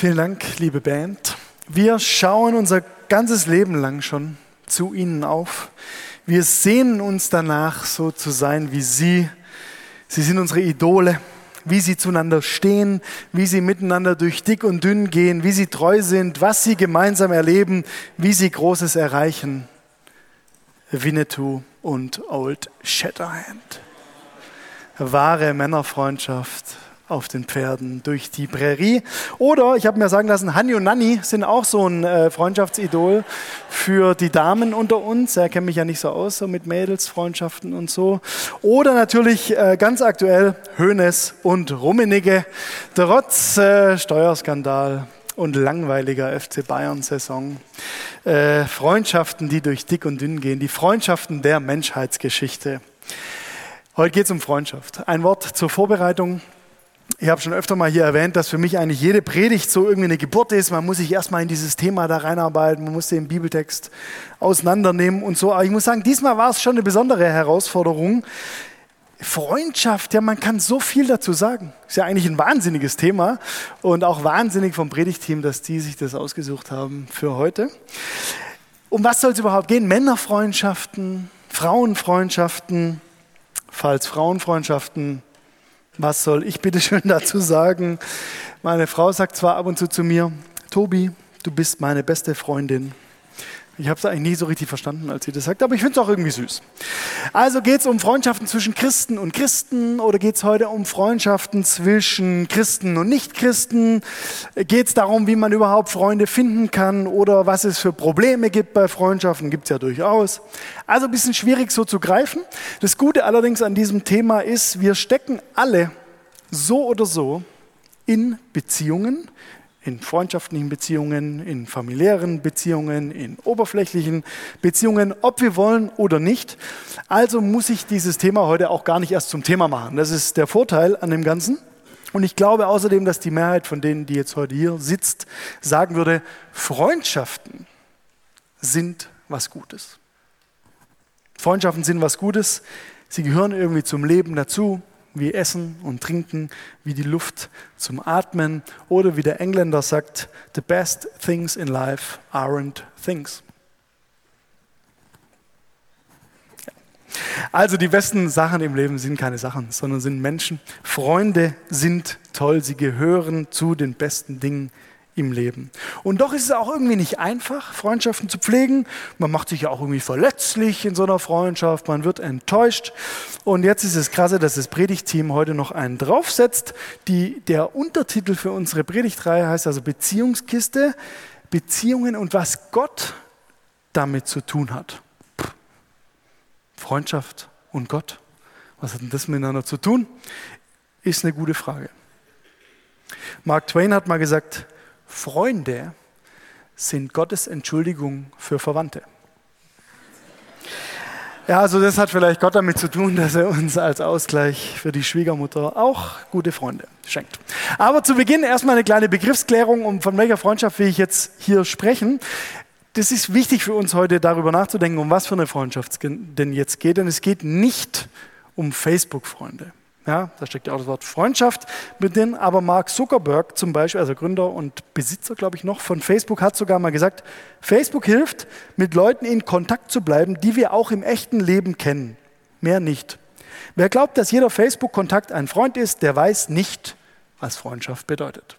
Vielen Dank, liebe Band. Wir schauen unser ganzes Leben lang schon zu Ihnen auf. Wir sehnen uns danach, so zu sein wie Sie. Sie sind unsere Idole, wie Sie zueinander stehen, wie Sie miteinander durch dick und dünn gehen, wie Sie treu sind, was Sie gemeinsam erleben, wie Sie Großes erreichen. Winnetou und Old Shatterhand. Wahre Männerfreundschaft auf den Pferden durch die Prärie. Oder ich habe mir sagen lassen, Hanni und Nanni sind auch so ein äh, Freundschaftsidol für die Damen unter uns. Er kennt mich ja nicht so aus, so mit Mädelsfreundschaften und so. Oder natürlich äh, ganz aktuell Hönes und Rummenigge, trotz äh, Steuerskandal und langweiliger FC Bayern-Saison. Freundschaften, die durch dick und dünn gehen, die Freundschaften der Menschheitsgeschichte. Heute geht es um Freundschaft. Ein Wort zur Vorbereitung. Ich habe schon öfter mal hier erwähnt, dass für mich eigentlich jede Predigt so irgendwie eine Geburt ist. Man muss sich erstmal in dieses Thema da reinarbeiten, man muss den Bibeltext auseinandernehmen und so. Aber ich muss sagen, diesmal war es schon eine besondere Herausforderung. Freundschaft, ja, man kann so viel dazu sagen. Ist ja eigentlich ein wahnsinniges Thema und auch wahnsinnig vom Predigteam, dass die sich das ausgesucht haben für heute. Um was soll es überhaupt gehen? Männerfreundschaften, Frauenfreundschaften, falls Frauenfreundschaften was soll ich bitte schön dazu sagen? Meine Frau sagt zwar ab und zu zu mir, Tobi, du bist meine beste Freundin. Ich habe es eigentlich nie so richtig verstanden, als sie das sagt, aber ich finde es auch irgendwie süß. Also geht es um Freundschaften zwischen Christen und Christen oder geht es heute um Freundschaften zwischen Christen und Nichtchristen? Geht es darum, wie man überhaupt Freunde finden kann oder was es für Probleme gibt bei Freundschaften? Gibt es ja durchaus. Also ein bisschen schwierig so zu greifen. Das Gute allerdings an diesem Thema ist, wir stecken alle so oder so in Beziehungen, in freundschaftlichen Beziehungen, in familiären Beziehungen, in oberflächlichen Beziehungen, ob wir wollen oder nicht. Also muss ich dieses Thema heute auch gar nicht erst zum Thema machen. Das ist der Vorteil an dem Ganzen. Und ich glaube außerdem, dass die Mehrheit von denen, die jetzt heute hier sitzt, sagen würde, Freundschaften sind was Gutes. Freundschaften sind was Gutes. Sie gehören irgendwie zum Leben dazu wie Essen und Trinken, wie die Luft zum Atmen oder wie der Engländer sagt, the best things in life aren't things. Also die besten Sachen im Leben sind keine Sachen, sondern sind Menschen. Freunde sind toll, sie gehören zu den besten Dingen im Leben. Und doch ist es auch irgendwie nicht einfach, Freundschaften zu pflegen. Man macht sich ja auch irgendwie verletzlich in so einer Freundschaft, man wird enttäuscht. Und jetzt ist es krasse, dass das Predigtteam heute noch einen draufsetzt. Die, der Untertitel für unsere Predigtreihe heißt also Beziehungskiste, Beziehungen und was Gott damit zu tun hat. Freundschaft und Gott. Was hat denn das miteinander zu tun? Ist eine gute Frage. Mark Twain hat mal gesagt, Freunde sind Gottes Entschuldigung für Verwandte. Ja, also das hat vielleicht Gott damit zu tun, dass er uns als Ausgleich für die Schwiegermutter auch gute Freunde schenkt. Aber zu Beginn erstmal eine kleine Begriffsklärung, um von welcher Freundschaft will ich jetzt hier sprechen. Das ist wichtig für uns heute darüber nachzudenken, um was für eine Freundschaft es denn jetzt geht. Denn es geht nicht um Facebook-Freunde. Ja, da steckt ja auch das Wort Freundschaft mit drin. Aber Mark Zuckerberg zum Beispiel, also Gründer und Besitzer, glaube ich, noch von Facebook, hat sogar mal gesagt, Facebook hilft, mit Leuten in Kontakt zu bleiben, die wir auch im echten Leben kennen. Mehr nicht. Wer glaubt, dass jeder Facebook-Kontakt ein Freund ist, der weiß nicht, was Freundschaft bedeutet.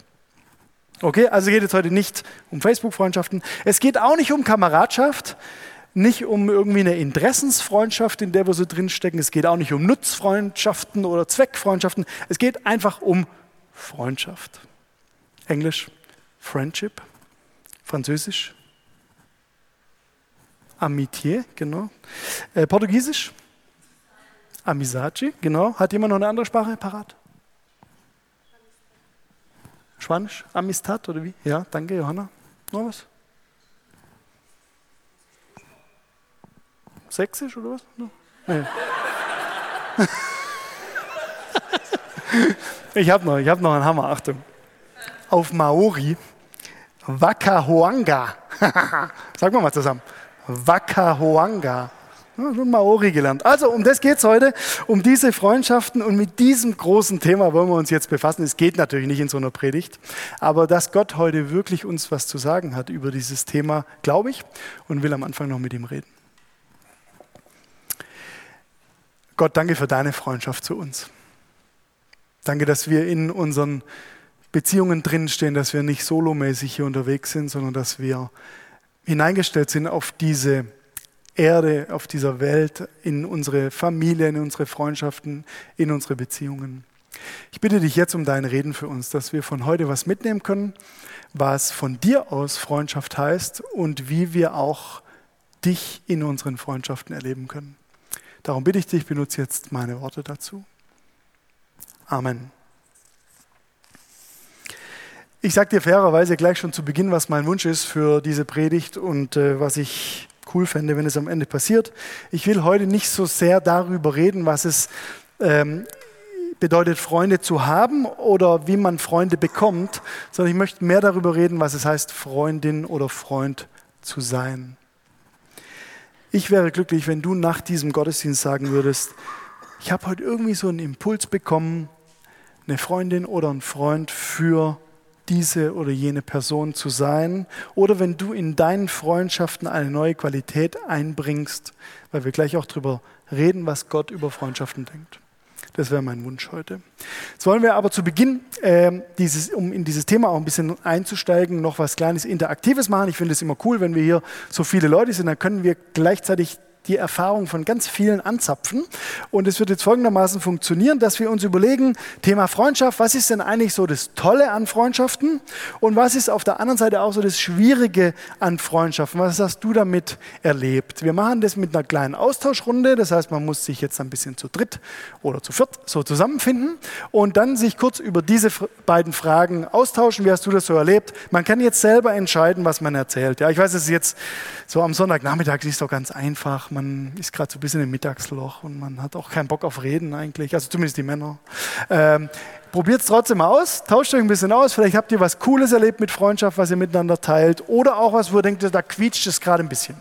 Okay, also geht es heute nicht um Facebook-Freundschaften. Es geht auch nicht um Kameradschaft nicht um irgendwie eine Interessensfreundschaft, in der wir so drinstecken. Es geht auch nicht um Nutzfreundschaften oder Zweckfreundschaften. Es geht einfach um Freundschaft. Englisch Friendship, Französisch Amitié, genau. Äh, Portugiesisch Amizade, genau. Hat jemand noch eine andere Sprache parat? Spanisch? Amistad oder wie? Ja, danke, Johanna. Noch was? Sächsisch oder was? Nee. ich habe noch, hab noch einen Hammer, Achtung. Auf Maori, Wakahoanga. Sagen wir mal zusammen. Wakahoanga. Ja, schon Maori gelernt. Also um das geht es heute, um diese Freundschaften und mit diesem großen Thema wollen wir uns jetzt befassen. Es geht natürlich nicht in so einer Predigt, aber dass Gott heute wirklich uns was zu sagen hat über dieses Thema, glaube ich, und will am Anfang noch mit ihm reden. Gott, danke für deine Freundschaft zu uns. Danke, dass wir in unseren Beziehungen drinstehen, dass wir nicht solomäßig hier unterwegs sind, sondern dass wir hineingestellt sind auf diese Erde, auf dieser Welt, in unsere Familie, in unsere Freundschaften, in unsere Beziehungen. Ich bitte dich jetzt um dein Reden für uns, dass wir von heute was mitnehmen können, was von dir aus Freundschaft heißt und wie wir auch dich in unseren Freundschaften erleben können. Darum bitte ich dich, benutze jetzt meine Worte dazu. Amen. Ich sage dir fairerweise gleich schon zu Beginn, was mein Wunsch ist für diese Predigt und äh, was ich cool fände, wenn es am Ende passiert. Ich will heute nicht so sehr darüber reden, was es ähm, bedeutet, Freunde zu haben oder wie man Freunde bekommt, sondern ich möchte mehr darüber reden, was es heißt, Freundin oder Freund zu sein. Ich wäre glücklich, wenn du nach diesem Gottesdienst sagen würdest, ich habe heute irgendwie so einen Impuls bekommen, eine Freundin oder ein Freund für diese oder jene Person zu sein. Oder wenn du in deinen Freundschaften eine neue Qualität einbringst, weil wir gleich auch darüber reden, was Gott über Freundschaften denkt. Das wäre mein Wunsch heute. Jetzt wollen wir aber zu Beginn, äh, dieses, um in dieses Thema auch ein bisschen einzusteigen, noch was kleines Interaktives machen. Ich finde es immer cool, wenn wir hier so viele Leute sind, dann können wir gleichzeitig die Erfahrung von ganz vielen anzapfen. Und es wird jetzt folgendermaßen funktionieren, dass wir uns überlegen, Thema Freundschaft, was ist denn eigentlich so das Tolle an Freundschaften und was ist auf der anderen Seite auch so das Schwierige an Freundschaften? Was hast du damit erlebt? Wir machen das mit einer kleinen Austauschrunde, das heißt, man muss sich jetzt ein bisschen zu dritt oder zu viert so zusammenfinden und dann sich kurz über diese beiden Fragen austauschen. Wie hast du das so erlebt? Man kann jetzt selber entscheiden, was man erzählt. Ja, ich weiß, es ist jetzt so am Sonntagnachmittag ist doch ganz einfach. Man ist gerade so ein bisschen im Mittagsloch und man hat auch keinen Bock auf Reden eigentlich, also zumindest die Männer. Ähm, Probiert es trotzdem aus, tauscht euch ein bisschen aus. Vielleicht habt ihr was Cooles erlebt mit Freundschaft, was ihr miteinander teilt. Oder auch was, wo ihr denkt, da quietscht es gerade ein bisschen.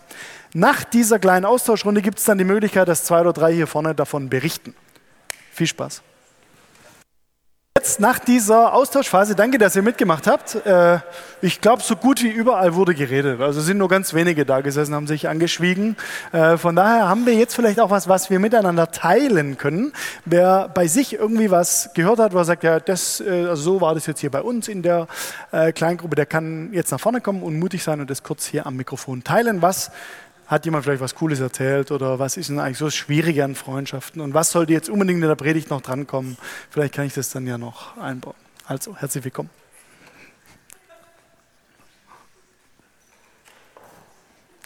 Nach dieser kleinen Austauschrunde gibt es dann die Möglichkeit, dass zwei oder drei hier vorne davon berichten. Viel Spaß. Jetzt nach dieser Austauschphase, danke, dass ihr mitgemacht habt. Äh, ich glaube, so gut wie überall wurde geredet. Also sind nur ganz wenige da gesessen, haben sich angeschwiegen. Äh, von daher haben wir jetzt vielleicht auch was, was wir miteinander teilen können. Wer bei sich irgendwie was gehört hat, wo er sagt, ja, das, äh, also so war das jetzt hier bei uns in der Kleingruppe, der kann jetzt nach vorne kommen und mutig sein und das kurz hier am Mikrofon teilen, was hat jemand vielleicht was Cooles erzählt oder was ist denn eigentlich so schwierig an Freundschaften und was sollte jetzt unbedingt in der Predigt noch drankommen? Vielleicht kann ich das dann ja noch einbauen. Also, herzlich willkommen.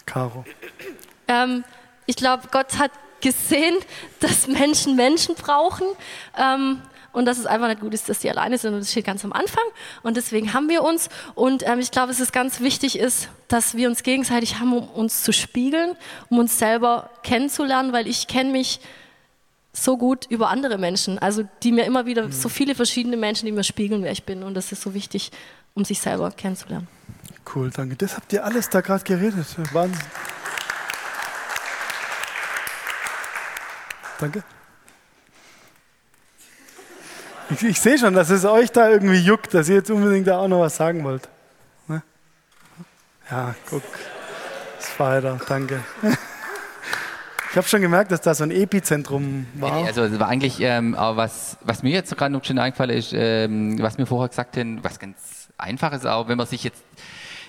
Caro. Ähm, ich glaube, Gott hat gesehen, dass Menschen Menschen brauchen. Ähm, und dass es einfach nicht gut ist, dass die alleine sind und das steht ganz am Anfang und deswegen haben wir uns und ähm, ich glaube, es ist ganz wichtig ist, dass wir uns gegenseitig haben, um uns zu spiegeln, um uns selber kennenzulernen, weil ich kenne mich so gut über andere Menschen, also die mir immer wieder, mhm. so viele verschiedene Menschen, die mir spiegeln, wer ich bin und das ist so wichtig, um sich selber kennenzulernen. Cool, danke. Das habt ihr alles da gerade geredet. Wahnsinn. Danke. Ich, ich sehe schon, dass es euch da irgendwie juckt, dass ihr jetzt unbedingt da auch noch was sagen wollt. Ne? Ja, guck. Das war weiter, danke. Ich habe schon gemerkt, dass da so ein Epizentrum war. Also es war eigentlich, ähm, aber was, was mir jetzt gerade noch schon eingefallen ist, ähm, was mir vorher gesagt haben, was ganz einfach ist auch, wenn man sich jetzt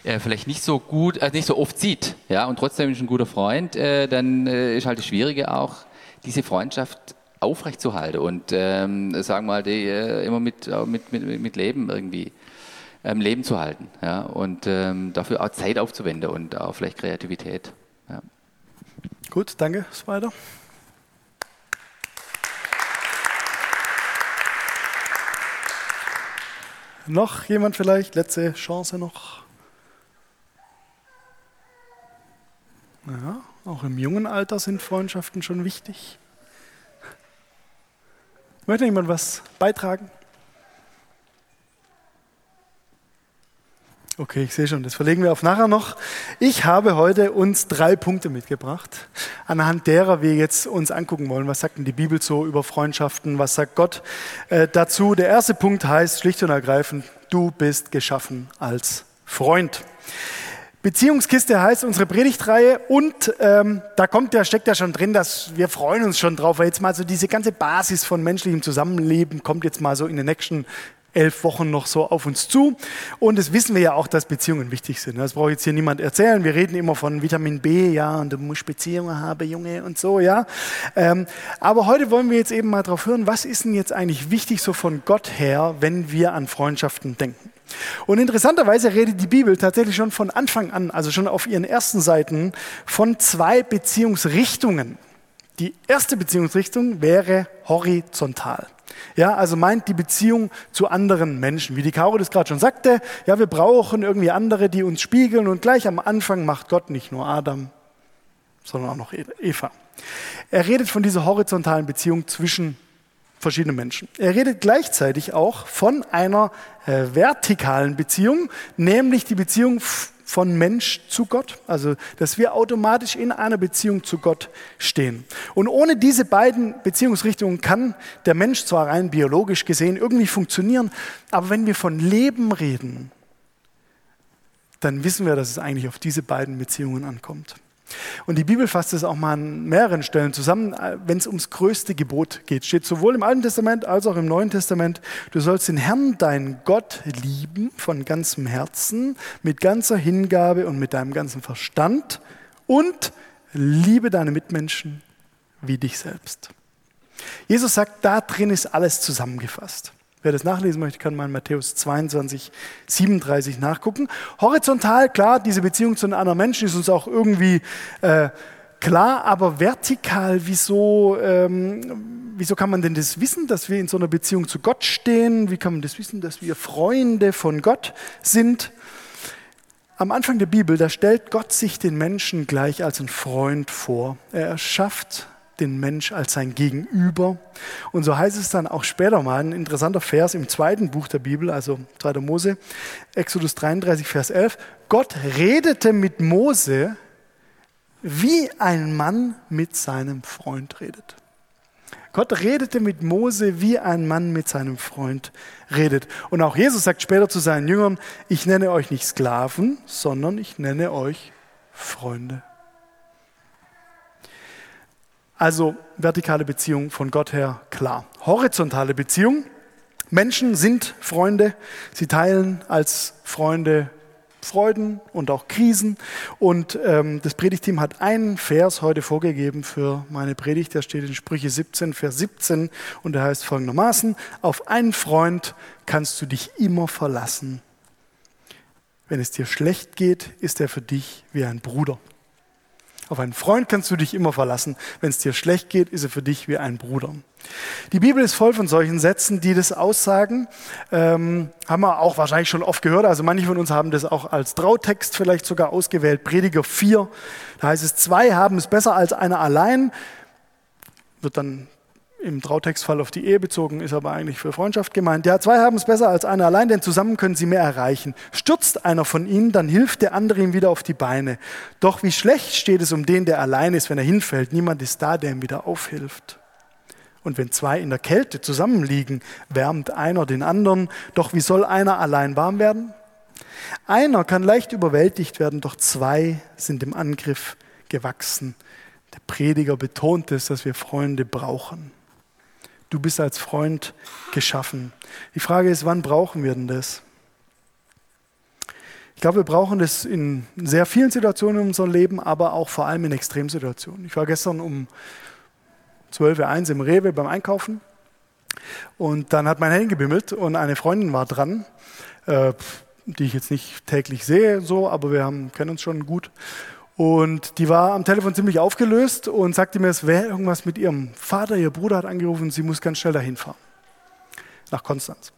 äh, vielleicht nicht so gut, äh, nicht so oft sieht, ja, und trotzdem ist ein guter Freund, äh, dann äh, ist halt das Schwierige auch, diese Freundschaft aufrechtzuerhalten und ähm, sagen wir mal, die äh, immer mit, mit, mit, mit Leben irgendwie ähm, Leben zu halten ja, und ähm, dafür auch Zeit aufzuwenden und auch vielleicht Kreativität. Ja. Gut, danke. Weiter? Noch jemand vielleicht? Letzte Chance noch? Ja, auch im jungen Alter sind Freundschaften schon wichtig. Möchte jemand was beitragen? Okay, ich sehe schon, das verlegen wir auf nachher noch. Ich habe heute uns drei Punkte mitgebracht, anhand derer wir jetzt uns angucken wollen, was sagt denn die Bibel so über Freundschaften, was sagt Gott äh, dazu. Der erste Punkt heißt schlicht und ergreifend, du bist geschaffen als Freund. Beziehungskiste heißt unsere Predigtreihe und ähm, da kommt der steckt ja schon drin, dass wir freuen uns schon drauf, weil jetzt mal so diese ganze Basis von menschlichem Zusammenleben kommt jetzt mal so in den nächsten elf Wochen noch so auf uns zu. Und das wissen wir ja auch, dass Beziehungen wichtig sind. Das braucht jetzt hier niemand erzählen. Wir reden immer von Vitamin B, ja, und du musst Beziehungen haben, Junge, und so, ja. Ähm, aber heute wollen wir jetzt eben mal drauf hören, was ist denn jetzt eigentlich wichtig so von Gott her, wenn wir an Freundschaften denken? Und interessanterweise redet die Bibel tatsächlich schon von Anfang an, also schon auf ihren ersten Seiten, von zwei Beziehungsrichtungen. Die erste Beziehungsrichtung wäre horizontal. Ja, also meint die Beziehung zu anderen Menschen. Wie die Caro das gerade schon sagte, ja, wir brauchen irgendwie andere, die uns spiegeln und gleich am Anfang macht Gott nicht nur Adam, sondern auch noch Eva. Er redet von dieser horizontalen Beziehung zwischen verschiedenen Menschen. Er redet gleichzeitig auch von einer äh, vertikalen Beziehung, nämlich die Beziehung von Mensch zu Gott, also dass wir automatisch in einer Beziehung zu Gott stehen. Und ohne diese beiden Beziehungsrichtungen kann der Mensch zwar rein biologisch gesehen irgendwie funktionieren, aber wenn wir von Leben reden, dann wissen wir, dass es eigentlich auf diese beiden Beziehungen ankommt. Und die Bibel fasst es auch mal an mehreren Stellen zusammen, äh, wenn es ums größte Gebot geht. Steht sowohl im Alten Testament als auch im Neuen Testament, du sollst den Herrn, deinen Gott, lieben von ganzem Herzen, mit ganzer Hingabe und mit deinem ganzen Verstand und liebe deine Mitmenschen wie dich selbst. Jesus sagt, da drin ist alles zusammengefasst. Wer das nachlesen möchte, kann mal in Matthäus 22, 37 nachgucken. Horizontal, klar, diese Beziehung zu einem anderen Menschen ist uns auch irgendwie äh, klar, aber vertikal, wieso, ähm, wieso kann man denn das wissen, dass wir in so einer Beziehung zu Gott stehen? Wie kann man das wissen, dass wir Freunde von Gott sind? Am Anfang der Bibel, da stellt Gott sich den Menschen gleich als ein Freund vor. Er erschafft den Mensch als sein Gegenüber. Und so heißt es dann auch später mal, ein interessanter Vers im zweiten Buch der Bibel, also 2. Mose, Exodus 33, Vers 11. Gott redete mit Mose, wie ein Mann mit seinem Freund redet. Gott redete mit Mose, wie ein Mann mit seinem Freund redet. Und auch Jesus sagt später zu seinen Jüngern, ich nenne euch nicht Sklaven, sondern ich nenne euch Freunde. Also vertikale Beziehung von Gott her klar. Horizontale Beziehung. Menschen sind Freunde. Sie teilen als Freunde Freuden und auch Krisen. Und ähm, das Predigteam hat einen Vers heute vorgegeben für meine Predigt. Der steht in Sprüche 17, Vers 17 und der heißt folgendermaßen, auf einen Freund kannst du dich immer verlassen. Wenn es dir schlecht geht, ist er für dich wie ein Bruder. Auf einen Freund kannst du dich immer verlassen. Wenn es dir schlecht geht, ist er für dich wie ein Bruder. Die Bibel ist voll von solchen Sätzen, die das aussagen. Ähm, haben wir auch wahrscheinlich schon oft gehört. Also manche von uns haben das auch als Trautext vielleicht sogar ausgewählt. Prediger 4, da heißt es, zwei haben es besser als einer allein. Wird dann im Trautextfall auf die Ehe bezogen, ist aber eigentlich für Freundschaft gemeint. Ja, zwei haben es besser als einer allein, denn zusammen können sie mehr erreichen. Stürzt einer von ihnen, dann hilft der andere ihm wieder auf die Beine. Doch wie schlecht steht es um den, der allein ist, wenn er hinfällt. Niemand ist da, der ihm wieder aufhilft. Und wenn zwei in der Kälte zusammenliegen, wärmt einer den anderen. Doch wie soll einer allein warm werden? Einer kann leicht überwältigt werden, doch zwei sind dem Angriff gewachsen. Der Prediger betont es, dass wir Freunde brauchen. Du bist als Freund geschaffen. Die Frage ist, wann brauchen wir denn das? Ich glaube, wir brauchen das in sehr vielen Situationen in unserem Leben, aber auch vor allem in Extremsituationen. Ich war gestern um 12.01 Uhr im Rewe beim Einkaufen und dann hat mein Handy gebimmelt und eine Freundin war dran, äh, die ich jetzt nicht täglich sehe, so, aber wir haben, kennen uns schon gut. Und die war am Telefon ziemlich aufgelöst und sagte mir, es wäre irgendwas mit ihrem Vater, ihr Bruder hat angerufen, sie muss ganz schnell dahin fahren. Nach Konstanz.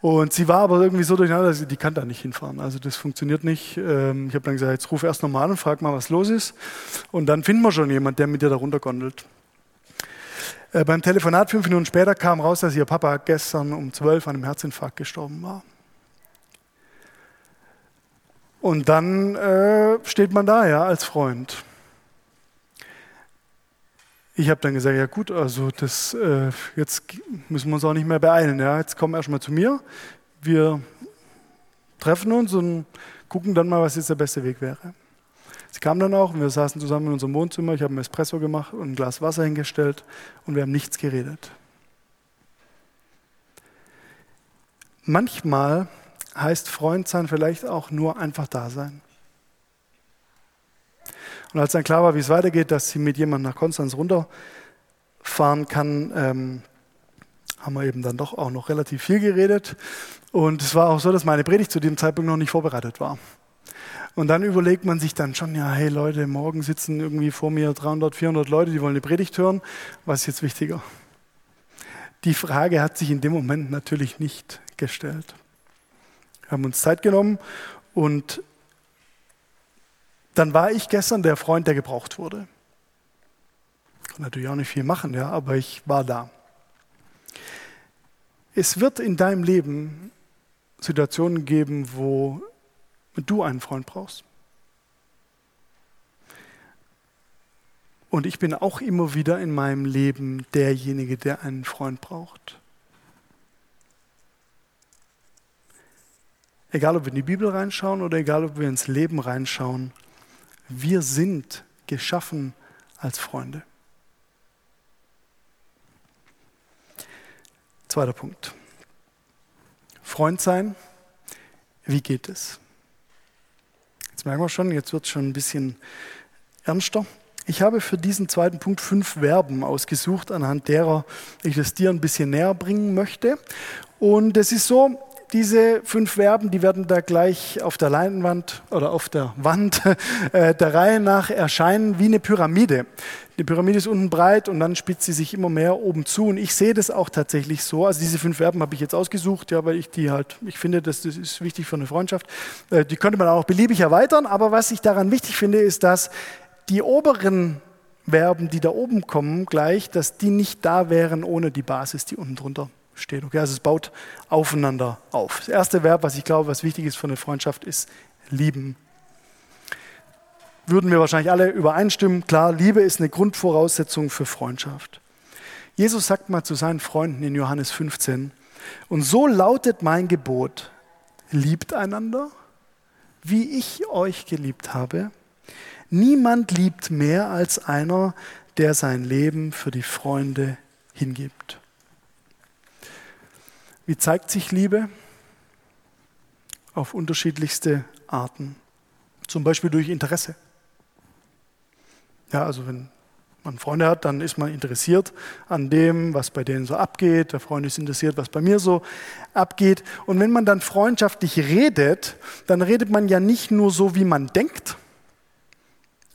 Und sie war aber irgendwie so durcheinander, die kann da nicht hinfahren. Also das funktioniert nicht. Ähm, ich habe dann gesagt, jetzt ruf erst nochmal an und frag mal, was los ist. Und dann finden wir schon jemanden, der mit dir da runtergondelt. Äh, beim Telefonat fünf Minuten später kam raus, dass ihr Papa gestern um zwölf an einem Herzinfarkt gestorben war. Und dann äh, steht man da, ja, als Freund. Ich habe dann gesagt, ja gut, also das, äh, jetzt müssen wir uns auch nicht mehr beeilen. Ja. Jetzt komm erstmal zu mir. Wir treffen uns und gucken dann mal, was jetzt der beste Weg wäre. Sie kam dann auch und wir saßen zusammen in unserem Wohnzimmer. Ich habe einen Espresso gemacht und ein Glas Wasser hingestellt und wir haben nichts geredet. Manchmal heißt Freund sein vielleicht auch nur einfach da sein. Und als dann klar war, wie es weitergeht, dass sie mit jemandem nach Konstanz runterfahren kann, ähm, haben wir eben dann doch auch noch relativ viel geredet. Und es war auch so, dass meine Predigt zu dem Zeitpunkt noch nicht vorbereitet war. Und dann überlegt man sich dann schon, ja, hey Leute, morgen sitzen irgendwie vor mir 300, 400 Leute, die wollen eine Predigt hören. Was ist jetzt wichtiger? Die Frage hat sich in dem Moment natürlich nicht gestellt. Haben uns Zeit genommen und dann war ich gestern der Freund, der gebraucht wurde. Kann natürlich auch nicht viel machen, ja, aber ich war da. Es wird in deinem Leben Situationen geben, wo du einen Freund brauchst. Und ich bin auch immer wieder in meinem Leben derjenige, der einen Freund braucht. Egal, ob wir in die Bibel reinschauen oder egal, ob wir ins Leben reinschauen, wir sind geschaffen als Freunde. Zweiter Punkt. Freund sein, wie geht es? Jetzt merken wir schon, jetzt wird es schon ein bisschen ernster. Ich habe für diesen zweiten Punkt fünf Verben ausgesucht, anhand derer ich das dir ein bisschen näher bringen möchte. Und es ist so, diese fünf Verben, die werden da gleich auf der Leinwand oder auf der Wand äh, der Reihe nach erscheinen wie eine Pyramide. Die Pyramide ist unten breit und dann spitzt sie sich immer mehr oben zu. Und ich sehe das auch tatsächlich so. Also diese fünf Verben habe ich jetzt ausgesucht, ja, weil ich die halt, ich finde, das, das ist wichtig für eine Freundschaft. Äh, die könnte man auch beliebig erweitern. Aber was ich daran wichtig finde, ist, dass die oberen Verben, die da oben kommen, gleich, dass die nicht da wären ohne die Basis, die unten drunter steht. Okay, also es baut aufeinander auf. Das erste Verb, was ich glaube, was wichtig ist für eine Freundschaft, ist lieben. Würden wir wahrscheinlich alle übereinstimmen. Klar, Liebe ist eine Grundvoraussetzung für Freundschaft. Jesus sagt mal zu seinen Freunden in Johannes 15, und so lautet mein Gebot, liebt einander, wie ich euch geliebt habe. Niemand liebt mehr als einer, der sein Leben für die Freunde hingibt. Wie zeigt sich Liebe? Auf unterschiedlichste Arten. Zum Beispiel durch Interesse. Ja, also wenn man Freunde hat, dann ist man interessiert an dem, was bei denen so abgeht. Der Freund ist interessiert, was bei mir so abgeht. Und wenn man dann freundschaftlich redet, dann redet man ja nicht nur so, wie man denkt.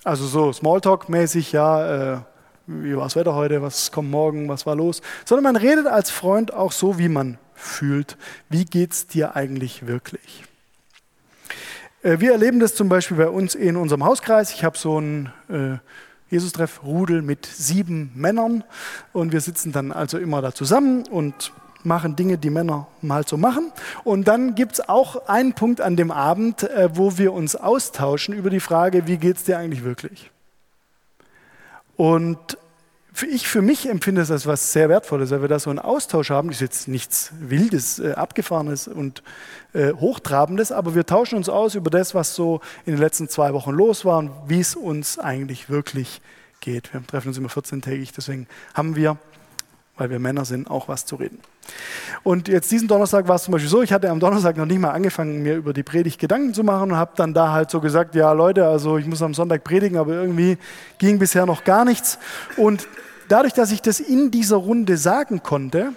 Also so Smalltalk-mäßig, ja, äh, wie war das Wetter heute, was kommt morgen, was war los, sondern man redet als Freund auch so, wie man fühlt. Wie geht es dir eigentlich wirklich? Äh, wir erleben das zum Beispiel bei uns in unserem Hauskreis. Ich habe so ein äh, Jesus-Treff-Rudel mit sieben Männern und wir sitzen dann also immer da zusammen und machen Dinge, die Männer mal so machen. Und dann gibt es auch einen Punkt an dem Abend, äh, wo wir uns austauschen über die Frage, wie geht es dir eigentlich wirklich? Und ich für mich empfinde es als was sehr Wertvolles, weil wir da so einen Austausch haben. Das ist jetzt nichts Wildes, äh, Abgefahrenes und äh, Hochtrabendes, aber wir tauschen uns aus über das, was so in den letzten zwei Wochen los war und wie es uns eigentlich wirklich geht. Wir treffen uns immer 14-tägig, deswegen haben wir, weil wir Männer sind, auch was zu reden. Und jetzt diesen Donnerstag war es zum Beispiel so, ich hatte am Donnerstag noch nicht mal angefangen, mir über die Predigt Gedanken zu machen und habe dann da halt so gesagt, ja Leute, also ich muss am Sonntag predigen, aber irgendwie ging bisher noch gar nichts. Und dadurch, dass ich das in dieser Runde sagen konnte,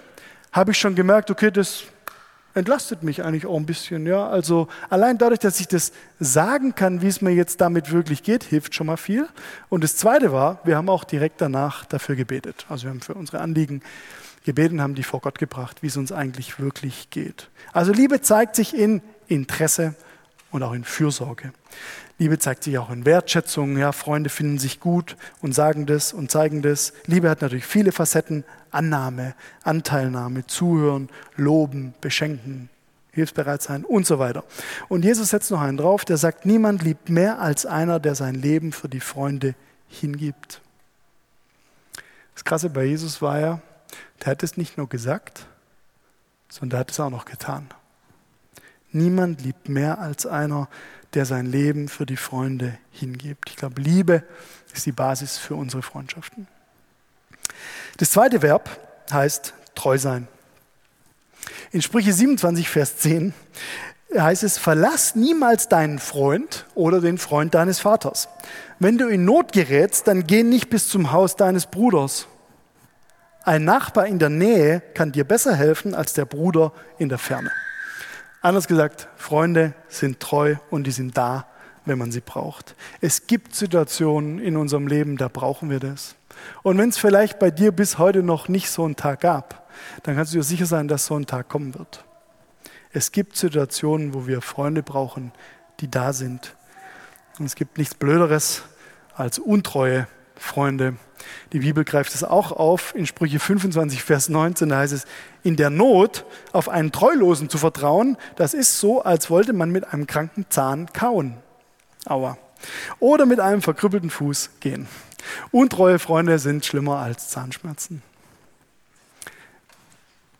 habe ich schon gemerkt, okay, das entlastet mich eigentlich auch ein bisschen. Ja? Also allein dadurch, dass ich das sagen kann, wie es mir jetzt damit wirklich geht, hilft schon mal viel. Und das Zweite war, wir haben auch direkt danach dafür gebetet. Also wir haben für unsere Anliegen gebetet und haben die vor Gott gebracht, wie es uns eigentlich wirklich geht. Also Liebe zeigt sich in Interesse und auch in Fürsorge. Liebe zeigt sich auch in Wertschätzung. Ja, Freunde finden sich gut und sagen das und zeigen das. Liebe hat natürlich viele Facetten. Annahme, Anteilnahme, Zuhören, Loben, Beschenken, hilfsbereit sein und so weiter. Und Jesus setzt noch einen drauf, der sagt, niemand liebt mehr als einer, der sein Leben für die Freunde hingibt. Das Krasse bei Jesus war ja, der hat es nicht nur gesagt, sondern der hat es auch noch getan. Niemand liebt mehr als einer, der sein Leben für die Freunde hingibt. Ich glaube, Liebe ist die Basis für unsere Freundschaften. Das zweite Verb heißt treu sein. In Sprüche 27, Vers 10 heißt es, verlass niemals deinen Freund oder den Freund deines Vaters. Wenn du in Not gerätst, dann geh nicht bis zum Haus deines Bruders. Ein Nachbar in der Nähe kann dir besser helfen als der Bruder in der Ferne. Anders gesagt, Freunde sind treu und die sind da, wenn man sie braucht. Es gibt Situationen in unserem Leben, da brauchen wir das. Und wenn es vielleicht bei dir bis heute noch nicht so einen Tag gab, dann kannst du dir sicher sein, dass so ein Tag kommen wird. Es gibt Situationen, wo wir Freunde brauchen, die da sind. Und es gibt nichts Blöderes als untreue Freunde. Die Bibel greift es auch auf. In Sprüche 25, Vers 19 da heißt es, in der Not auf einen Treulosen zu vertrauen, das ist so, als wollte man mit einem kranken Zahn kauen. Aua. Oder mit einem verkrüppelten Fuß gehen. Untreue Freunde sind schlimmer als Zahnschmerzen.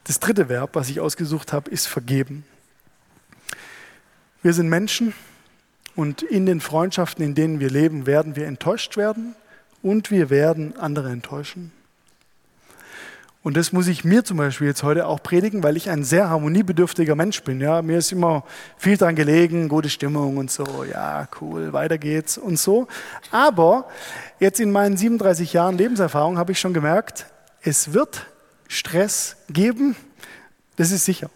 Das dritte Verb, was ich ausgesucht habe, ist vergeben. Wir sind Menschen und in den Freundschaften, in denen wir leben, werden wir enttäuscht werden und wir werden andere enttäuschen. Und das muss ich mir zum Beispiel jetzt heute auch predigen, weil ich ein sehr harmoniebedürftiger Mensch bin. Ja, mir ist immer viel daran gelegen, gute Stimmung und so. Ja, cool, weiter geht's und so. Aber jetzt in meinen 37 Jahren Lebenserfahrung habe ich schon gemerkt, es wird Stress geben. Das ist sicher.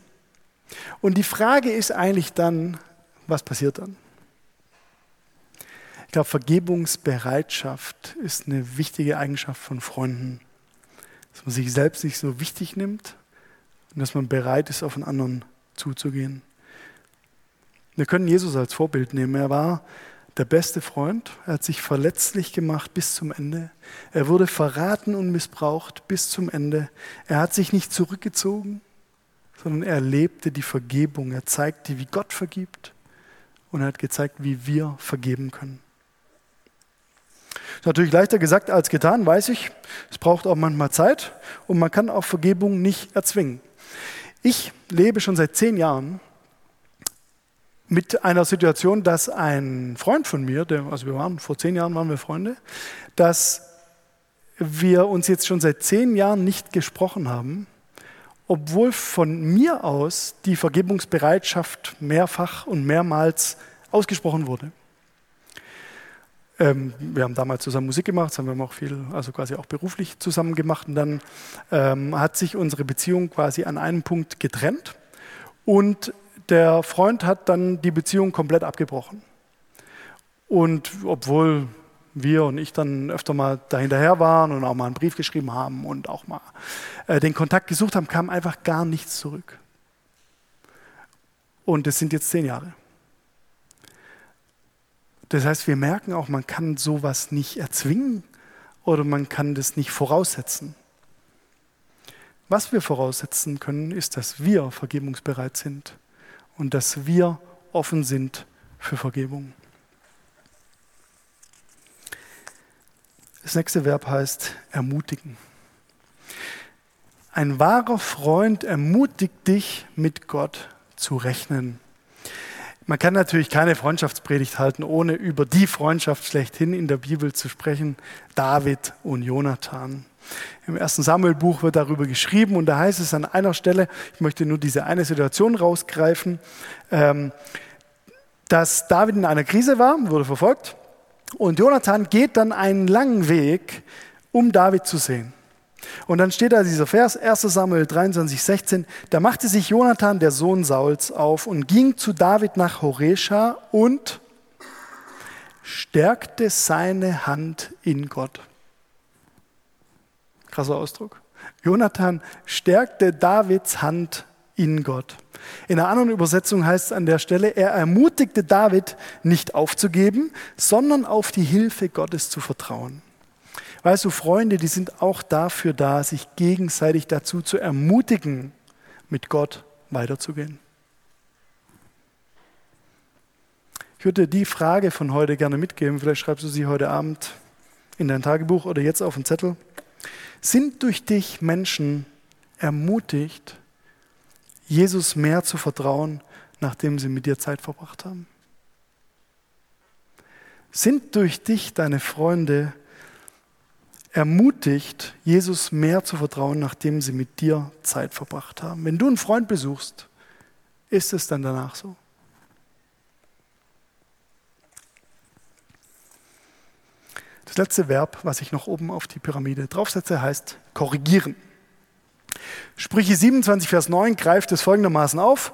Und die Frage ist eigentlich dann, was passiert dann? Ich glaube, Vergebungsbereitschaft ist eine wichtige Eigenschaft von Freunden dass man sich selbst nicht so wichtig nimmt und dass man bereit ist, auf einen anderen zuzugehen. Wir können Jesus als Vorbild nehmen. Er war der beste Freund. Er hat sich verletzlich gemacht bis zum Ende. Er wurde verraten und missbraucht bis zum Ende. Er hat sich nicht zurückgezogen, sondern er lebte die Vergebung. Er zeigte, wie Gott vergibt und er hat gezeigt, wie wir vergeben können. Ist natürlich leichter gesagt als getan, weiß ich. Es braucht auch manchmal Zeit und man kann auch Vergebung nicht erzwingen. Ich lebe schon seit zehn Jahren mit einer Situation, dass ein Freund von mir, der, also wir waren vor zehn Jahren waren wir Freunde, dass wir uns jetzt schon seit zehn Jahren nicht gesprochen haben, obwohl von mir aus die Vergebungsbereitschaft mehrfach und mehrmals ausgesprochen wurde. Ähm, wir haben damals zusammen Musik gemacht, haben wir auch viel, also quasi auch beruflich zusammen gemacht. Und dann ähm, hat sich unsere Beziehung quasi an einem Punkt getrennt. Und der Freund hat dann die Beziehung komplett abgebrochen. Und obwohl wir und ich dann öfter mal dahinterher waren und auch mal einen Brief geschrieben haben und auch mal äh, den Kontakt gesucht haben, kam einfach gar nichts zurück. Und es sind jetzt zehn Jahre. Das heißt, wir merken auch, man kann sowas nicht erzwingen oder man kann das nicht voraussetzen. Was wir voraussetzen können, ist, dass wir vergebungsbereit sind und dass wir offen sind für Vergebung. Das nächste Verb heißt ermutigen. Ein wahrer Freund ermutigt dich, mit Gott zu rechnen. Man kann natürlich keine Freundschaftspredigt halten, ohne über die Freundschaft schlechthin in der Bibel zu sprechen, David und Jonathan. Im ersten Samuelbuch wird darüber geschrieben und da heißt es an einer Stelle, ich möchte nur diese eine Situation rausgreifen, ähm, dass David in einer Krise war, wurde verfolgt und Jonathan geht dann einen langen Weg, um David zu sehen. Und dann steht da dieser Vers, 1 Samuel 23, 16, da machte sich Jonathan, der Sohn Sauls, auf und ging zu David nach Horesha und stärkte seine Hand in Gott. Krasser Ausdruck. Jonathan stärkte Davids Hand in Gott. In einer anderen Übersetzung heißt es an der Stelle, er ermutigte David, nicht aufzugeben, sondern auf die Hilfe Gottes zu vertrauen. Weißt du, Freunde, die sind auch dafür da, sich gegenseitig dazu zu ermutigen, mit Gott weiterzugehen. Ich würde die Frage von heute gerne mitgeben. Vielleicht schreibst du sie heute Abend in dein Tagebuch oder jetzt auf den Zettel. Sind durch dich Menschen ermutigt, Jesus mehr zu vertrauen, nachdem sie mit dir Zeit verbracht haben? Sind durch dich deine Freunde ermutigt, Jesus mehr zu vertrauen, nachdem sie mit dir Zeit verbracht haben? Wenn du einen Freund besuchst, ist es dann danach so? Das letzte Verb, was ich noch oben auf die Pyramide draufsetze, heißt korrigieren. Sprüche 27, Vers 9 greift es folgendermaßen auf.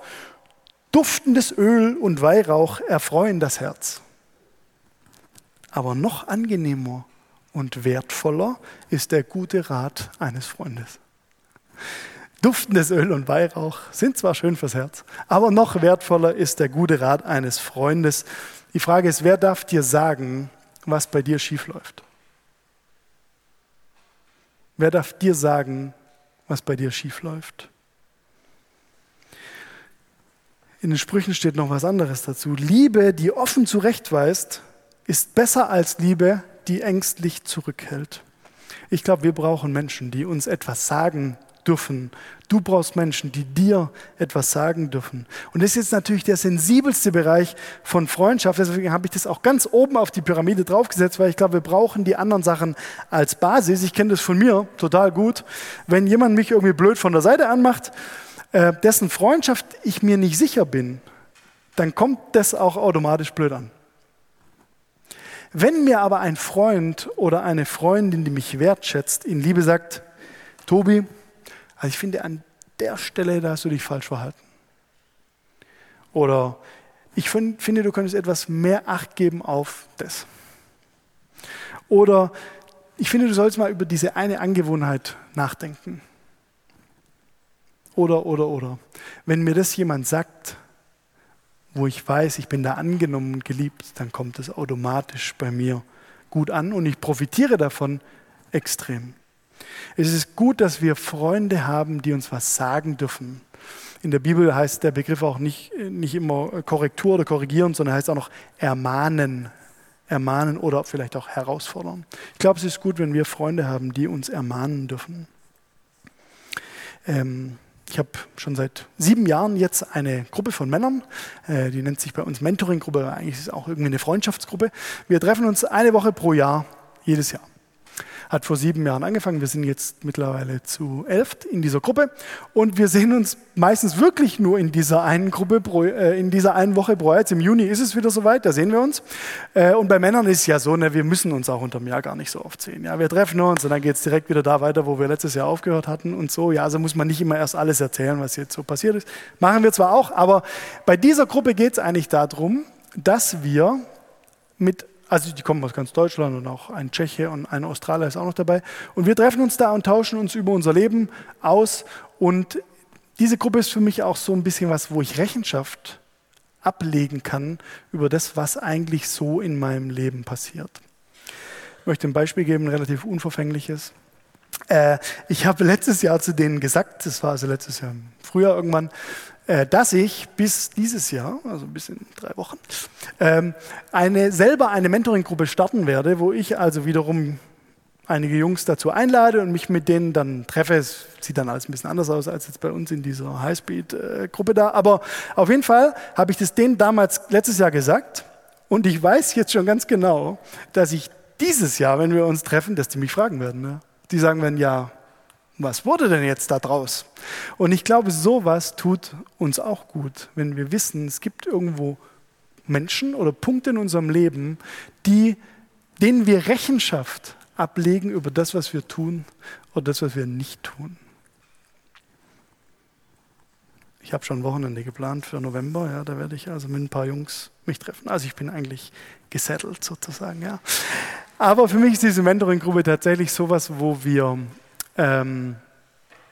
Duftendes Öl und Weihrauch erfreuen das Herz. Aber noch angenehmer und wertvoller ist der gute Rat eines Freundes. Duftendes Öl und Weihrauch sind zwar schön fürs Herz, aber noch wertvoller ist der gute Rat eines Freundes. Die Frage ist, wer darf dir sagen, was bei dir schiefläuft? Wer darf dir sagen, was bei dir schiefläuft? In den Sprüchen steht noch was anderes dazu. Liebe, die offen zurechtweist, ist besser als Liebe, die ängstlich zurückhält. Ich glaube, wir brauchen Menschen, die uns etwas sagen dürfen. Du brauchst Menschen, die dir etwas sagen dürfen. Und das ist jetzt natürlich der sensibelste Bereich von Freundschaft. Deswegen habe ich das auch ganz oben auf die Pyramide draufgesetzt, weil ich glaube, wir brauchen die anderen Sachen als Basis. Ich kenne das von mir total gut. Wenn jemand mich irgendwie blöd von der Seite anmacht, äh, dessen Freundschaft ich mir nicht sicher bin, dann kommt das auch automatisch blöd an. Wenn mir aber ein Freund oder eine Freundin, die mich wertschätzt, in Liebe sagt, Tobi, also ich finde, an der Stelle, da hast du dich falsch verhalten. Oder ich find, finde, du könntest etwas mehr Acht geben auf das. Oder ich finde, du sollst mal über diese eine Angewohnheit nachdenken. Oder, oder, oder. Wenn mir das jemand sagt, wo ich weiß, ich bin da angenommen und geliebt, dann kommt es automatisch bei mir gut an und ich profitiere davon extrem. Es ist gut, dass wir Freunde haben, die uns was sagen dürfen. In der Bibel heißt der Begriff auch nicht, nicht immer Korrektur oder korrigieren, sondern heißt auch noch ermahnen. Ermahnen oder vielleicht auch herausfordern. Ich glaube, es ist gut, wenn wir Freunde haben, die uns ermahnen dürfen. Ähm, ich habe schon seit sieben Jahren jetzt eine Gruppe von Männern, äh, die nennt sich bei uns Mentoring-Gruppe, eigentlich ist es auch irgendwie eine Freundschaftsgruppe. Wir treffen uns eine Woche pro Jahr, jedes Jahr hat vor sieben Jahren angefangen. Wir sind jetzt mittlerweile zu elf in dieser Gruppe und wir sehen uns meistens wirklich nur in dieser einen Gruppe, pro, äh, in dieser einen Woche pro Jahr. Jetzt im Juni ist es wieder soweit, da sehen wir uns. Äh, und bei Männern ist es ja so, ne, wir müssen uns auch unter dem Jahr gar nicht so oft sehen. Ja, wir treffen uns und dann geht es direkt wieder da weiter, wo wir letztes Jahr aufgehört hatten und so. Ja, also muss man nicht immer erst alles erzählen, was jetzt so passiert ist. Machen wir zwar auch, aber bei dieser Gruppe geht es eigentlich darum, dass wir mit also die kommen aus ganz Deutschland und auch ein Tscheche und ein Australier ist auch noch dabei. Und wir treffen uns da und tauschen uns über unser Leben aus. Und diese Gruppe ist für mich auch so ein bisschen was, wo ich Rechenschaft ablegen kann über das, was eigentlich so in meinem Leben passiert. Ich möchte ein Beispiel geben, ein relativ unverfängliches. Äh, ich habe letztes Jahr zu denen gesagt, das war also letztes Jahr im Frühjahr irgendwann, dass ich bis dieses Jahr, also bis in drei Wochen, ähm, eine, selber eine Mentoring-Gruppe starten werde, wo ich also wiederum einige Jungs dazu einlade und mich mit denen dann treffe. Es sieht dann alles ein bisschen anders aus als jetzt bei uns in dieser Highspeed-Gruppe da. Aber auf jeden Fall habe ich das denen damals letztes Jahr gesagt und ich weiß jetzt schon ganz genau, dass ich dieses Jahr, wenn wir uns treffen, dass die mich fragen werden. Ne? Die sagen werden, ja, was wurde denn jetzt da draus? Und ich glaube, sowas tut uns auch gut, wenn wir wissen, es gibt irgendwo Menschen oder Punkte in unserem Leben, die, denen wir Rechenschaft ablegen über das, was wir tun oder das, was wir nicht tun. Ich habe schon Wochenende geplant für November, ja, da werde ich also mit ein paar Jungs mich treffen. Also ich bin eigentlich gesettelt sozusagen, ja. Aber für mich ist diese Mentoring-Gruppe tatsächlich sowas, wo wir ähm,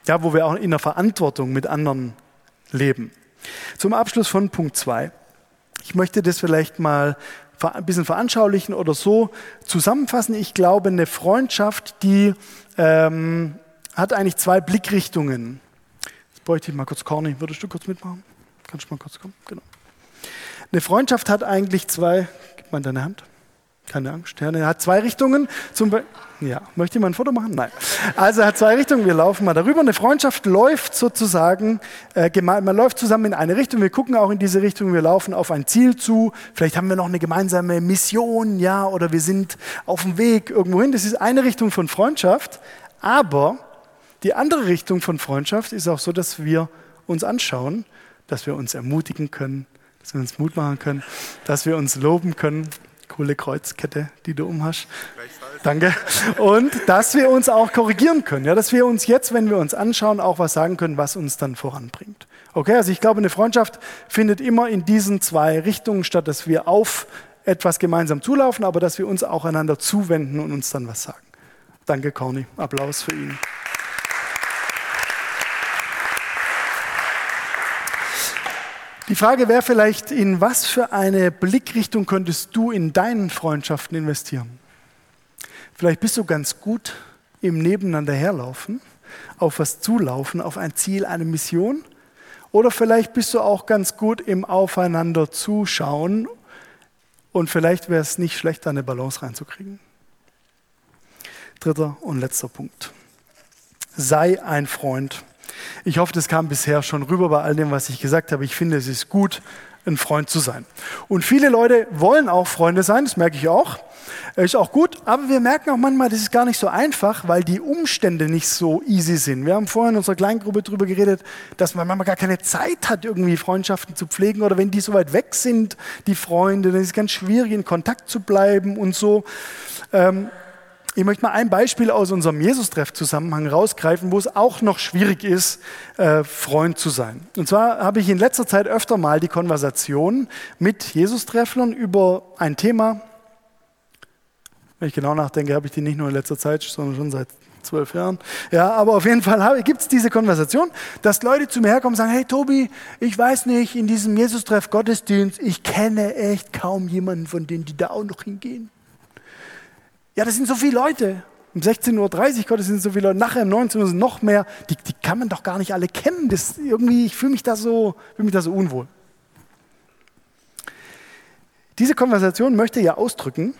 ja, wo wir auch in der Verantwortung mit anderen leben. Zum Abschluss von Punkt 2. Ich möchte das vielleicht mal ein bisschen veranschaulichen oder so zusammenfassen. Ich glaube, eine Freundschaft, die ähm, hat eigentlich zwei Blickrichtungen. Jetzt bräuchte ich mal kurz Corny. Würdest du kurz mitmachen? Kannst du mal kurz kommen? Genau. Eine Freundschaft hat eigentlich zwei, gib mal deine Hand, keine Angst, ja, er hat zwei Richtungen. Zum Be ja, möchte jemand ein Foto machen? Nein. Also er hat zwei Richtungen, wir laufen mal darüber. Eine Freundschaft läuft sozusagen, äh, man läuft zusammen in eine Richtung, wir gucken auch in diese Richtung, wir laufen auf ein Ziel zu. Vielleicht haben wir noch eine gemeinsame Mission, ja, oder wir sind auf dem Weg irgendwo hin. Das ist eine Richtung von Freundschaft. Aber die andere Richtung von Freundschaft ist auch so, dass wir uns anschauen, dass wir uns ermutigen können, dass wir uns Mut machen können, dass wir uns loben können. Coole Kreuzkette, die du umhast. Danke. Und dass wir uns auch korrigieren können. Ja, dass wir uns jetzt, wenn wir uns anschauen, auch was sagen können, was uns dann voranbringt. Okay, also ich glaube, eine Freundschaft findet immer in diesen zwei Richtungen statt, dass wir auf etwas gemeinsam zulaufen, aber dass wir uns auch einander zuwenden und uns dann was sagen. Danke, Corny. Applaus für ihn. Die Frage wäre vielleicht, in was für eine Blickrichtung könntest du in deinen Freundschaften investieren? Vielleicht bist du ganz gut im Nebeneinander herlaufen, auf was zulaufen, auf ein Ziel, eine Mission. Oder vielleicht bist du auch ganz gut im Aufeinander zuschauen und vielleicht wäre es nicht schlecht, da eine Balance reinzukriegen. Dritter und letzter Punkt. Sei ein Freund. Ich hoffe, das kam bisher schon rüber bei all dem, was ich gesagt habe. Ich finde, es ist gut, ein Freund zu sein. Und viele Leute wollen auch Freunde sein, das merke ich auch. Ist auch gut, aber wir merken auch manchmal, das ist gar nicht so einfach, weil die Umstände nicht so easy sind. Wir haben vorhin in unserer Kleingruppe darüber geredet, dass man manchmal gar keine Zeit hat, irgendwie Freundschaften zu pflegen oder wenn die so weit weg sind, die Freunde, dann ist es ganz schwierig, in Kontakt zu bleiben und so. Ähm, ich möchte mal ein Beispiel aus unserem Jesus-Treff-Zusammenhang rausgreifen, wo es auch noch schwierig ist, äh, Freund zu sein. Und zwar habe ich in letzter Zeit öfter mal die Konversation mit Jesus-Trefflern über ein Thema. Wenn ich genau nachdenke, habe ich die nicht nur in letzter Zeit, sondern schon seit zwölf Jahren. Ja, aber auf jeden Fall gibt es diese Konversation, dass Leute zu mir herkommen und sagen, hey Tobi, ich weiß nicht, in diesem Jesus-Treff Gottesdienst, ich kenne echt kaum jemanden von denen, die da auch noch hingehen. Ja, das sind so viele Leute. Um 16.30 Uhr Gottes sind so viele Leute, nachher um 19 Uhr sind noch mehr. Die, die kann man doch gar nicht alle kennen. Das, irgendwie, ich fühle mich, da so, fühl mich da so unwohl. Diese Konversation möchte ja ausdrücken,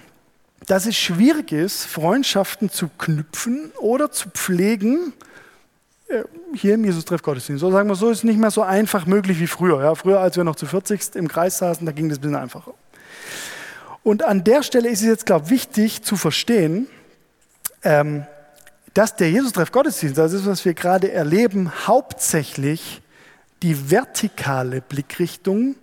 dass es schwierig ist, Freundschaften zu knüpfen oder zu pflegen, äh, hier im Jesus-Treff Gottesdienst. So sagen wir so, ist nicht mehr so einfach möglich wie früher. Ja, früher, als wir noch zu 40 im Kreis saßen, da ging das ein bisschen einfacher. Und an der Stelle ist es jetzt, glaube ich, wichtig zu verstehen, ähm, dass der Jesus-Treff Gottesdienst, das ist, was wir gerade erleben, hauptsächlich die vertikale Blickrichtung,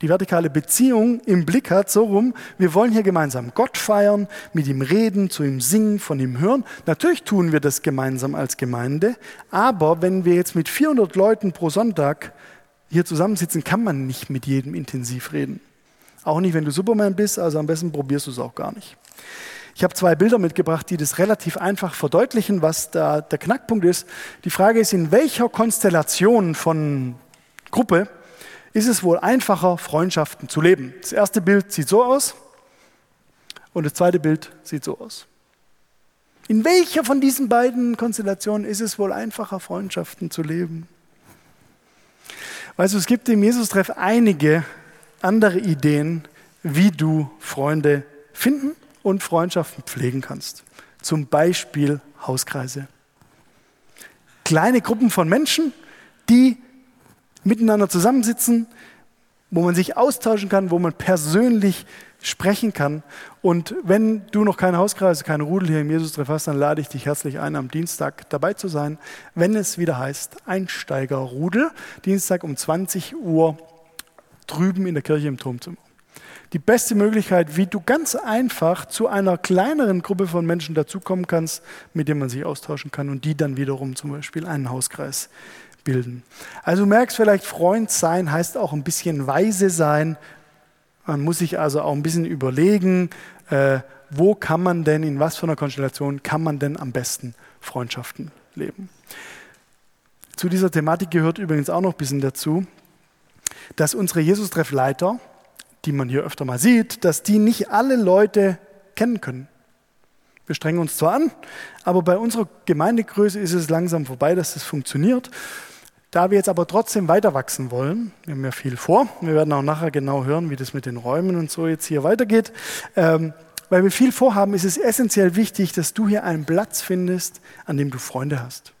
die vertikale Beziehung im Blick hat, so rum, wir wollen hier gemeinsam Gott feiern, mit ihm reden, zu ihm singen, von ihm hören. Natürlich tun wir das gemeinsam als Gemeinde, aber wenn wir jetzt mit 400 Leuten pro Sonntag hier zusammensitzen, kann man nicht mit jedem intensiv reden. Auch nicht, wenn du Superman bist, also am besten probierst du es auch gar nicht. Ich habe zwei Bilder mitgebracht, die das relativ einfach verdeutlichen, was da der Knackpunkt ist. Die Frage ist, in welcher Konstellation von Gruppe ist es wohl einfacher, Freundschaften zu leben? Das erste Bild sieht so aus und das zweite Bild sieht so aus. In welcher von diesen beiden Konstellationen ist es wohl einfacher, Freundschaften zu leben? Weißt du, es gibt im Jesus-Treff einige andere Ideen, wie du Freunde finden und Freundschaften pflegen kannst. Zum Beispiel Hauskreise. Kleine Gruppen von Menschen, die miteinander zusammensitzen, wo man sich austauschen kann, wo man persönlich sprechen kann. Und wenn du noch keine Hauskreise, keine Rudel hier im Jesus-Treff hast, dann lade ich dich herzlich ein, am Dienstag dabei zu sein, wenn es wieder heißt Einsteigerrudel. Dienstag um 20 Uhr drüben in der Kirche im Turmzimmer. Die beste Möglichkeit, wie du ganz einfach zu einer kleineren Gruppe von Menschen dazukommen kannst, mit denen man sich austauschen kann und die dann wiederum zum Beispiel einen Hauskreis bilden. Also du merkst vielleicht, Freund sein heißt auch ein bisschen weise sein. Man muss sich also auch ein bisschen überlegen, äh, wo kann man denn, in was für einer Konstellation kann man denn am besten Freundschaften leben. Zu dieser Thematik gehört übrigens auch noch ein bisschen dazu, dass unsere Jesus-Treffleiter, die man hier öfter mal sieht, dass die nicht alle Leute kennen können. Wir strengen uns zwar an, aber bei unserer Gemeindegröße ist es langsam vorbei, dass das funktioniert. Da wir jetzt aber trotzdem weiter wachsen wollen, wir haben ja viel vor, wir werden auch nachher genau hören, wie das mit den Räumen und so jetzt hier weitergeht. Ähm, weil wir viel vorhaben, ist es essentiell wichtig, dass du hier einen Platz findest, an dem du Freunde hast.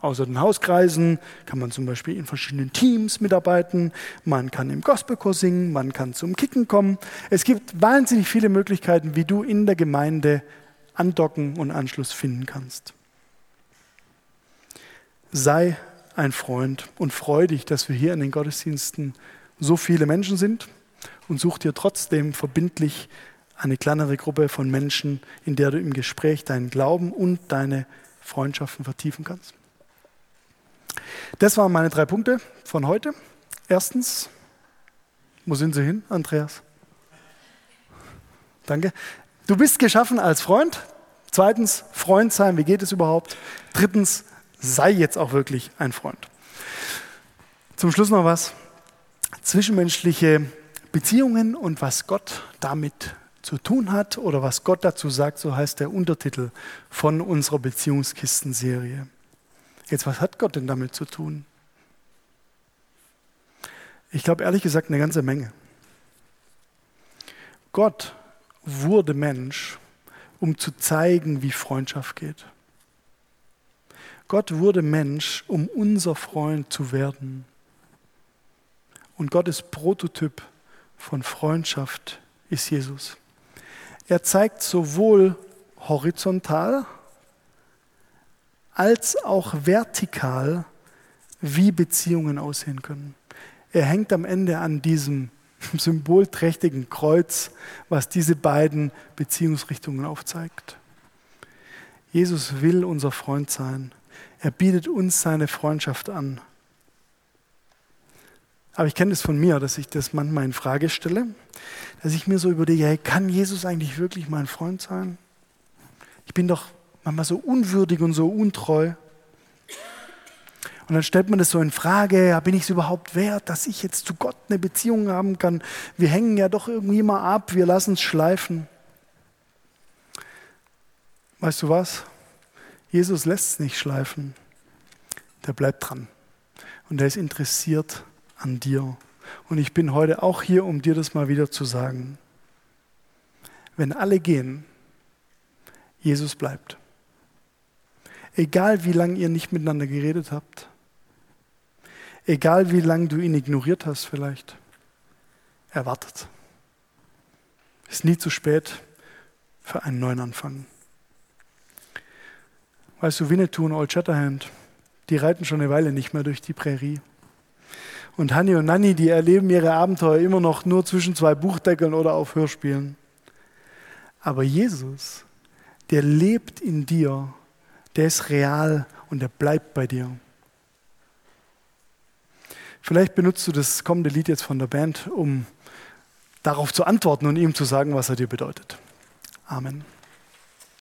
Außer den Hauskreisen kann man zum Beispiel in verschiedenen Teams mitarbeiten, man kann im Gospelchor singen, man kann zum Kicken kommen. Es gibt wahnsinnig viele Möglichkeiten, wie du in der Gemeinde andocken und Anschluss finden kannst. Sei ein Freund und freu dich, dass wir hier in den Gottesdiensten so viele Menschen sind und such dir trotzdem verbindlich eine kleinere Gruppe von Menschen, in der du im Gespräch deinen Glauben und deine Freundschaften vertiefen kannst. Das waren meine drei Punkte von heute. Erstens, wo sind Sie hin, Andreas? Danke. Du bist geschaffen als Freund. Zweitens, Freund sein, wie geht es überhaupt? Drittens, sei jetzt auch wirklich ein Freund. Zum Schluss noch was. Zwischenmenschliche Beziehungen und was Gott damit zu tun hat oder was Gott dazu sagt, so heißt der Untertitel von unserer Beziehungskistenserie. Jetzt, was hat Gott denn damit zu tun? Ich glaube ehrlich gesagt eine ganze Menge. Gott wurde Mensch, um zu zeigen, wie Freundschaft geht. Gott wurde Mensch, um unser Freund zu werden. Und Gottes Prototyp von Freundschaft ist Jesus. Er zeigt sowohl horizontal als auch vertikal, wie Beziehungen aussehen können. Er hängt am Ende an diesem symbolträchtigen Kreuz, was diese beiden Beziehungsrichtungen aufzeigt. Jesus will unser Freund sein. Er bietet uns seine Freundschaft an. Aber ich kenne es von mir, dass ich das manchmal in Frage stelle, dass ich mir so überlege, hey, kann Jesus eigentlich wirklich mein Freund sein? Ich bin doch manchmal so unwürdig und so untreu. Und dann stellt man das so in Frage, ja, bin ich es überhaupt wert, dass ich jetzt zu Gott eine Beziehung haben kann? Wir hängen ja doch irgendwie mal ab, wir lassen es schleifen. Weißt du was? Jesus lässt es nicht schleifen. Der bleibt dran. Und er ist interessiert an dir. Und ich bin heute auch hier, um dir das mal wieder zu sagen. Wenn alle gehen, Jesus bleibt. Egal wie lange ihr nicht miteinander geredet habt, egal wie lange du ihn ignoriert hast vielleicht, er wartet. Ist nie zu spät für einen neuen Anfang. Weißt du, Winnetou und Old Shatterhand, die reiten schon eine Weile nicht mehr durch die Prärie. Und Hanni und Nanni, die erleben ihre Abenteuer immer noch nur zwischen zwei Buchdeckeln oder auf Hörspielen. Aber Jesus, der lebt in dir, der ist real und der bleibt bei dir. Vielleicht benutzt du das kommende Lied jetzt von der Band, um darauf zu antworten und ihm zu sagen, was er dir bedeutet. Amen.